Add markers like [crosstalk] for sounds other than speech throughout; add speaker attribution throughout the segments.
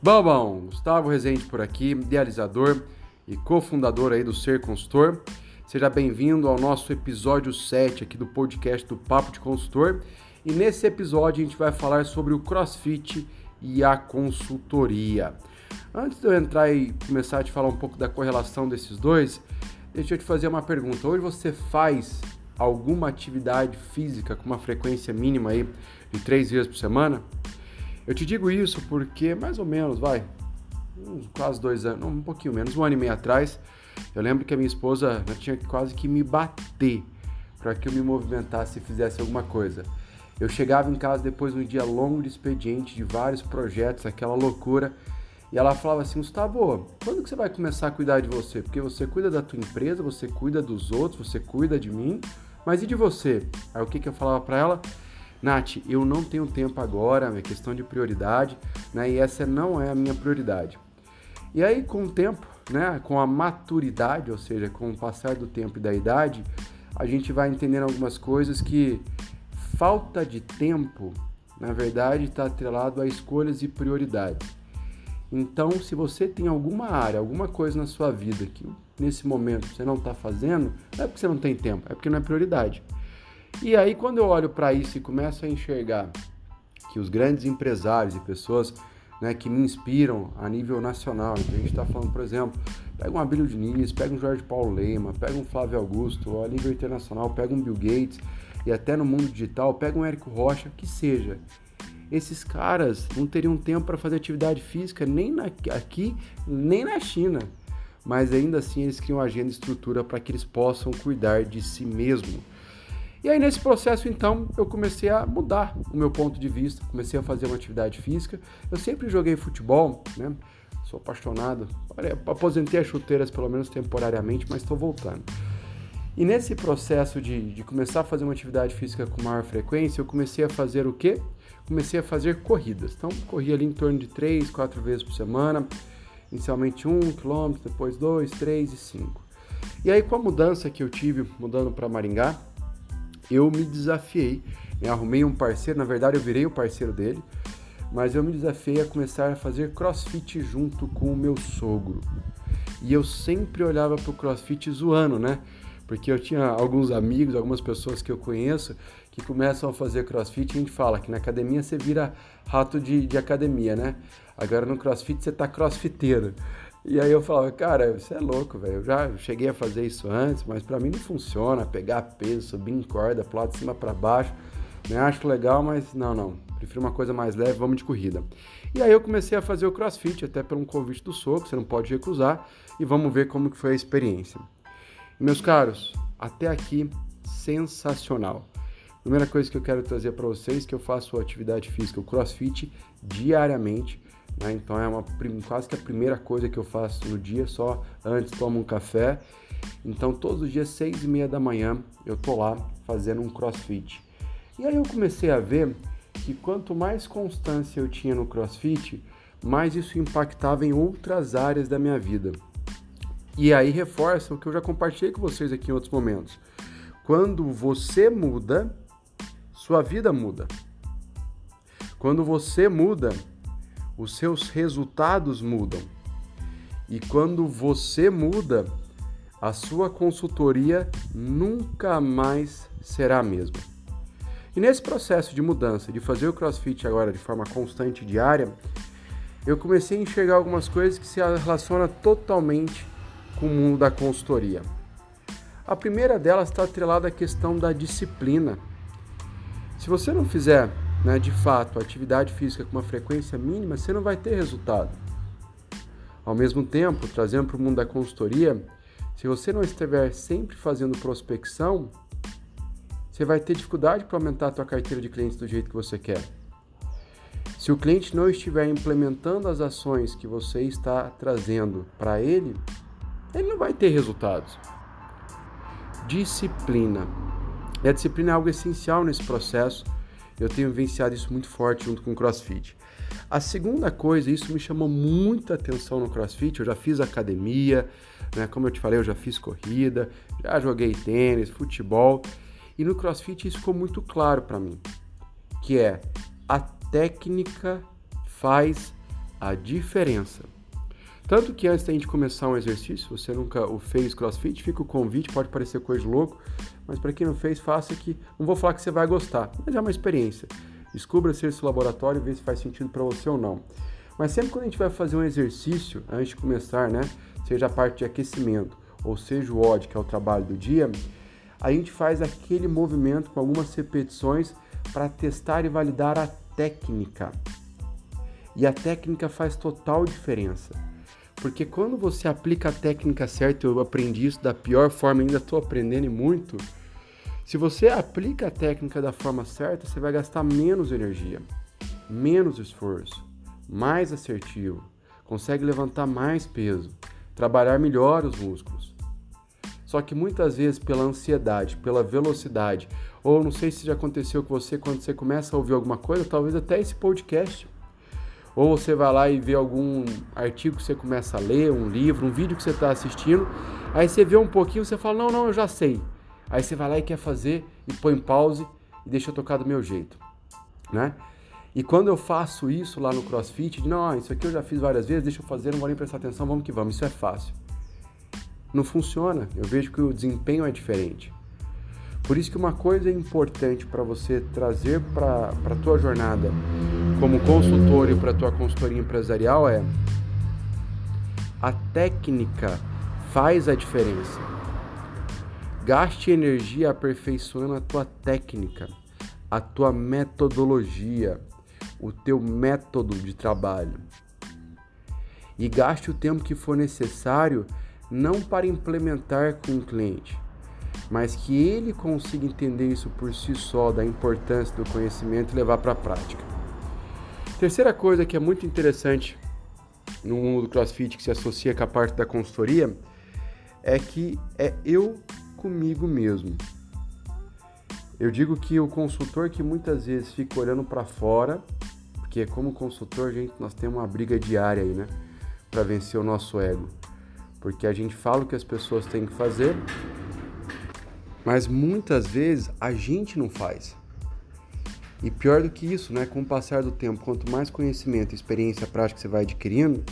Speaker 1: Bom, bom, Gustavo Rezende por aqui, idealizador e cofundador aí do Ser Consultor. Seja bem-vindo ao nosso episódio 7 aqui do podcast do Papo de Consultor. E nesse episódio a gente vai falar sobre o CrossFit e a consultoria. Antes de eu entrar e começar a te falar um pouco da correlação desses dois, deixa eu te fazer uma pergunta. Hoje você faz alguma atividade física com uma frequência mínima aí de três vezes por semana? Eu te digo isso porque mais ou menos, vai, quase dois anos, um pouquinho menos, um ano e meio atrás, eu lembro que a minha esposa tinha quase que me bater para que eu me movimentasse e fizesse alguma coisa. Eu chegava em casa depois de um dia longo de expediente, de vários projetos, aquela loucura, e ela falava assim, Gustavo, quando que você vai começar a cuidar de você? Porque você cuida da tua empresa, você cuida dos outros, você cuida de mim, mas e de você? Aí o que, que eu falava para ela? Nath, eu não tenho tempo agora, é questão de prioridade, né? E essa não é a minha prioridade. E aí, com o tempo, né, com a maturidade, ou seja, com o passar do tempo e da idade, a gente vai entendendo algumas coisas que falta de tempo, na verdade, está atrelado a escolhas e prioridades. Então, se você tem alguma área, alguma coisa na sua vida que nesse momento você não está fazendo, não é porque você não tem tempo, é porque não é prioridade. E aí, quando eu olho para isso e começo a enxergar que os grandes empresários e pessoas né, que me inspiram a nível nacional, então a gente está falando, por exemplo, pega um Abílio Diniz, pega um Jorge Paulo Leima, pega um Flávio Augusto, a nível internacional, pega um Bill Gates e até no mundo digital, pega um Érico Rocha, que seja. Esses caras não teriam tempo para fazer atividade física nem na, aqui, nem na China. Mas ainda assim eles criam agenda e estrutura para que eles possam cuidar de si mesmo. E aí nesse processo então eu comecei a mudar o meu ponto de vista, comecei a fazer uma atividade física. Eu sempre joguei futebol, né? Sou apaixonado. Aposentei as chuteiras pelo menos temporariamente, mas estou voltando. E nesse processo de, de começar a fazer uma atividade física com maior frequência, eu comecei a fazer o quê? Comecei a fazer corridas. Então, corria ali em torno de 3, 4 vezes por semana. Inicialmente 1 km, depois 2, 3 e 5. E aí, com a mudança que eu tive mudando para Maringá, eu me desafiei, arrumei um parceiro, na verdade eu virei o parceiro dele, mas eu me desafiei a começar a fazer crossfit junto com o meu sogro. E eu sempre olhava para o crossfit zoando, né? Porque eu tinha alguns amigos, algumas pessoas que eu conheço que começam a fazer crossfit a gente fala que na academia você vira rato de, de academia, né? Agora no crossfit você tá crossfiteiro. E aí eu falava, cara, você é louco, velho. Eu já cheguei a fazer isso antes, mas para mim não funciona. Pegar peso, subir em corda, pular de cima para baixo. Né? Acho legal, mas não, não. Prefiro uma coisa mais leve, vamos de corrida. E aí eu comecei a fazer o crossfit, até por um convite do Soco, você não pode recusar. E vamos ver como que foi a experiência. Meus caros, até aqui, sensacional. Primeira coisa que eu quero trazer para vocês que eu faço atividade física, o crossfit, diariamente né? Então é uma, quase que a primeira coisa que eu faço no dia, só antes tomo um café. Então todos os dias, seis e meia da manhã, eu tô lá fazendo um crossfit. E aí eu comecei a ver que quanto mais constância eu tinha no crossfit, mais isso impactava em outras áreas da minha vida. E aí reforça o que eu já compartilhei com vocês aqui em outros momentos. Quando você muda, sua vida muda. Quando você muda, os seus resultados mudam. E quando você muda, a sua consultoria nunca mais será a mesma. E nesse processo de mudança, de fazer o CrossFit agora de forma constante diária, eu comecei a enxergar algumas coisas que se relacionam totalmente com o mundo da consultoria. A primeira delas está atrelada à questão da disciplina. Se você não fizer né, de fato, atividade física com uma frequência mínima, você não vai ter resultado. Ao mesmo tempo, trazendo para o mundo da consultoria, se você não estiver sempre fazendo prospecção, você vai ter dificuldade para aumentar a tua carteira de clientes do jeito que você quer. Se o cliente não estiver implementando as ações que você está trazendo para ele, ele não vai ter resultados. Disciplina. E a disciplina é algo essencial nesse processo eu tenho vivenciado isso muito forte junto com o CrossFit. A segunda coisa, isso me chamou muita atenção no CrossFit. Eu já fiz academia, né? Como eu te falei, eu já fiz corrida, já joguei tênis, futebol. E no CrossFit isso ficou muito claro para mim, que é a técnica faz a diferença. Tanto que antes da gente começar um exercício, você nunca o fez crossfit, fica o convite, pode parecer coisa de louco, mas para quem não fez, faça que. Não vou falar que você vai gostar, mas é uma experiência. Descubra se esse laboratório veja se faz sentido para você ou não. Mas sempre quando a gente vai fazer um exercício, antes de começar, né? Seja a parte de aquecimento ou seja o odd, que é o trabalho do dia, a gente faz aquele movimento com algumas repetições para testar e validar a técnica. E a técnica faz total diferença. Porque quando você aplica a técnica certa, eu aprendi isso da pior forma, ainda estou aprendendo muito. Se você aplica a técnica da forma certa, você vai gastar menos energia, menos esforço, mais assertivo, consegue levantar mais peso, trabalhar melhor os músculos. Só que muitas vezes pela ansiedade, pela velocidade, ou não sei se já aconteceu com você quando você começa a ouvir alguma coisa, talvez até esse podcast ou você vai lá e vê algum artigo que você começa a ler, um livro, um vídeo que você está assistindo, aí você vê um pouquinho, você fala, não, não, eu já sei. Aí você vai lá e quer fazer e põe pause e deixa eu tocar do meu jeito, né? E quando eu faço isso lá no CrossFit, de, não, isso aqui eu já fiz várias vezes, deixa eu fazer, não vou nem prestar atenção, vamos que vamos, isso é fácil. Não funciona, eu vejo que o desempenho é diferente. Por isso que uma coisa importante para você trazer para a tua jornada como consultor e para a tua consultoria empresarial é a técnica faz a diferença. Gaste energia aperfeiçoando a tua técnica, a tua metodologia, o teu método de trabalho. E gaste o tempo que for necessário não para implementar com o cliente, mas que ele consiga entender isso por si só, da importância do conhecimento e levar para a prática. Terceira coisa que é muito interessante no mundo do CrossFit que se associa com a parte da consultoria é que é eu comigo mesmo. Eu digo que o consultor que muitas vezes fica olhando para fora, porque como consultor, gente, nós temos uma briga diária aí, né, para vencer o nosso ego. Porque a gente fala o que as pessoas têm que fazer, mas muitas vezes a gente não faz. E pior do que isso, né? Com o passar do tempo, quanto mais conhecimento, experiência, prática você vai adquirindo,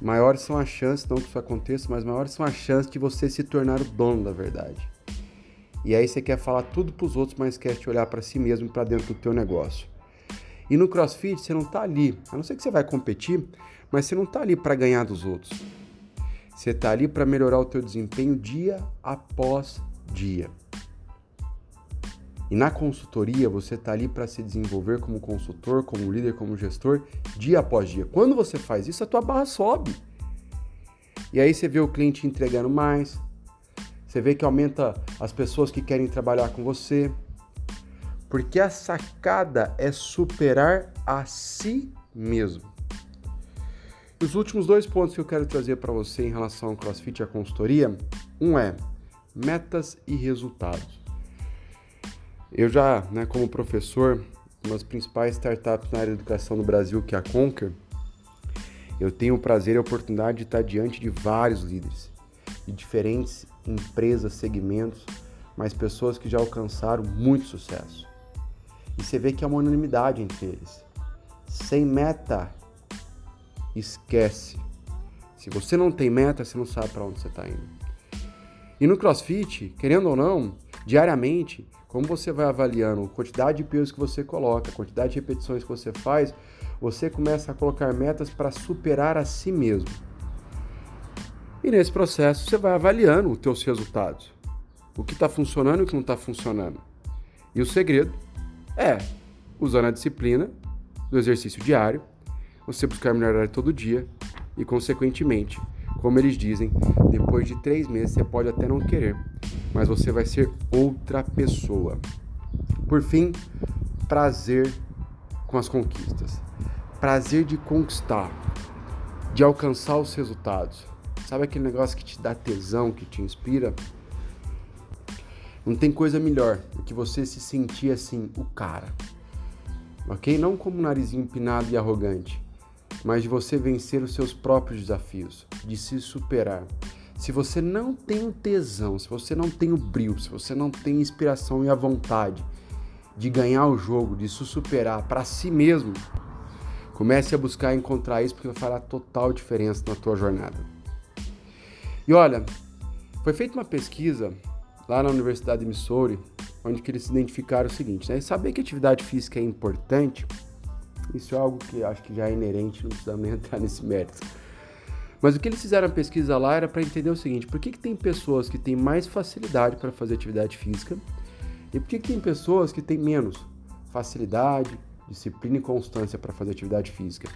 Speaker 1: maiores são as chances, não que isso aconteça, mas maiores são as chances de você se tornar o dono da verdade. E aí você quer falar tudo para os outros, mas quer te olhar para si mesmo, para dentro do teu negócio. E no CrossFit você não está ali, a não ser que você vai competir, mas você não está ali para ganhar dos outros. Você está ali para melhorar o teu desempenho dia após dia. E na consultoria você está ali para se desenvolver como consultor, como líder, como gestor, dia após dia. Quando você faz isso, a tua barra sobe. E aí você vê o cliente entregando mais, você vê que aumenta as pessoas que querem trabalhar com você. Porque a sacada é superar a si mesmo. Os últimos dois pontos que eu quero trazer para você em relação ao CrossFit e à consultoria, um é metas e resultados. Eu já, né, como professor, uma das principais startups na área de educação no Brasil, que é a Conquer, eu tenho o prazer e a oportunidade de estar diante de vários líderes, de diferentes empresas, segmentos, mas pessoas que já alcançaram muito sucesso. E você vê que há uma unanimidade entre eles. Sem meta esquece. Se você não tem meta, você não sabe para onde você está indo. E no CrossFit, querendo ou não, diariamente, como você vai avaliando a quantidade de pesos que você coloca, a quantidade de repetições que você faz, você começa a colocar metas para superar a si mesmo. E nesse processo você vai avaliando os teus resultados. O que está funcionando e o que não está funcionando. E o segredo é, usando a disciplina do exercício diário, você buscar melhorar todo dia e, consequentemente, como eles dizem, depois de três meses você pode até não querer, mas você vai ser outra pessoa. Por fim, prazer com as conquistas. Prazer de conquistar, de alcançar os resultados. Sabe aquele negócio que te dá tesão, que te inspira? Não tem coisa melhor do que você se sentir assim, o cara. Ok? Não como um narizinho empinado e arrogante, mas de você vencer os seus próprios desafios, de se superar. Se você não tem o tesão, se você não tem o brilho, se você não tem inspiração e a vontade de ganhar o jogo, de se superar para si mesmo, Comece a buscar encontrar isso porque vai fará total diferença na tua jornada. E olha, foi feita uma pesquisa lá na Universidade de Missouri, onde eles identificaram o seguinte, né? Saber que atividade física é importante, isso é algo que acho que já é inerente, não precisamos nem [laughs] entrar nesse mérito. Mas o que eles fizeram a pesquisa lá era para entender o seguinte: por que, que tem pessoas que têm mais facilidade para fazer atividade física e por que, que tem pessoas que têm menos facilidade, disciplina e constância para fazer atividade física?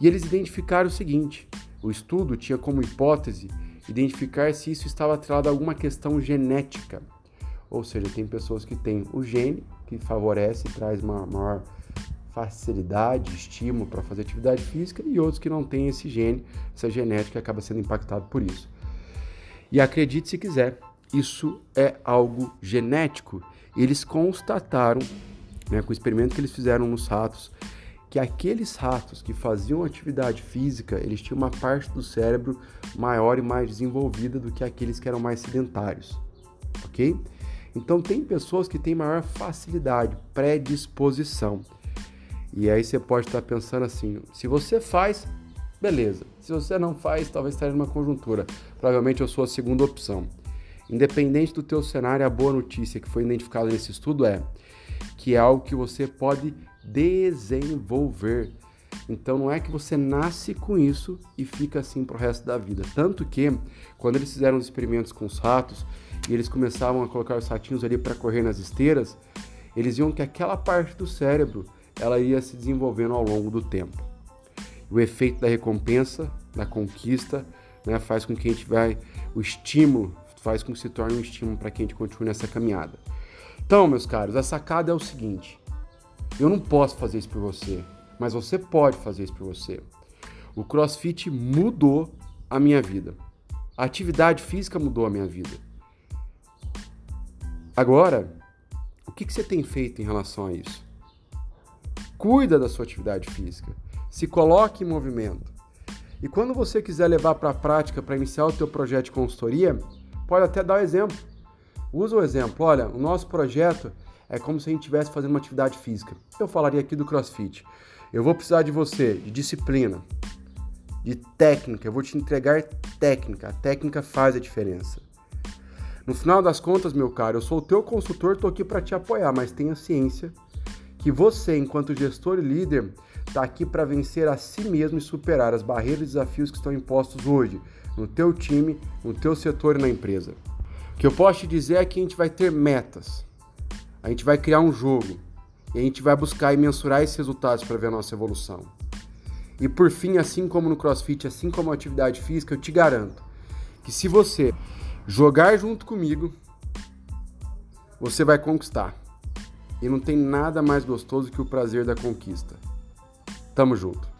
Speaker 1: E eles identificaram o seguinte: o estudo tinha como hipótese identificar se isso estava atrelado a alguma questão genética. Ou seja, tem pessoas que têm o gene que favorece e traz uma maior facilidade, estímulo para fazer atividade física e outros que não têm esse gene, essa genética acaba sendo impactado por isso. E acredite se quiser, isso é algo genético. Eles constataram, né, com o experimento que eles fizeram nos ratos, que aqueles ratos que faziam atividade física, eles tinham uma parte do cérebro maior e mais desenvolvida do que aqueles que eram mais sedentários, ok? Então tem pessoas que têm maior facilidade, predisposição. E aí você pode estar pensando assim: se você faz, beleza. Se você não faz, talvez esteja numa conjuntura. Provavelmente eu sou a segunda opção. Independente do teu cenário, a boa notícia que foi identificada nesse estudo é que é algo que você pode desenvolver. Então não é que você nasce com isso e fica assim pro resto da vida. Tanto que quando eles fizeram os experimentos com os ratos e eles começavam a colocar os ratinhos ali para correr nas esteiras, eles viam que aquela parte do cérebro ela ia se desenvolvendo ao longo do tempo. O efeito da recompensa, da conquista, né, faz com que a gente vai, o estímulo faz com que se torne um estímulo para que a gente continue nessa caminhada. Então, meus caros, a sacada é o seguinte: eu não posso fazer isso por você, mas você pode fazer isso por você. O CrossFit mudou a minha vida. A atividade física mudou a minha vida. Agora, o que, que você tem feito em relação a isso? Cuida da sua atividade física. Se coloque em movimento. E quando você quiser levar para a prática para iniciar o teu projeto de consultoria, pode até dar um exemplo. Usa o exemplo. Olha, o nosso projeto é como se a gente estivesse fazendo uma atividade física. Eu falaria aqui do CrossFit. Eu vou precisar de você, de disciplina, de técnica. Eu vou te entregar técnica. A técnica faz a diferença. No final das contas, meu caro, eu sou o teu consultor, estou aqui para te apoiar, mas tenha ciência que você, enquanto gestor e líder, está aqui para vencer a si mesmo e superar as barreiras e desafios que estão impostos hoje no teu time, no teu setor e na empresa. O que eu posso te dizer é que a gente vai ter metas, a gente vai criar um jogo e a gente vai buscar e mensurar esses resultados para ver a nossa evolução. E por fim, assim como no CrossFit, assim como na atividade física, eu te garanto que se você jogar junto comigo, você vai conquistar. E não tem nada mais gostoso que o prazer da conquista. Tamo junto.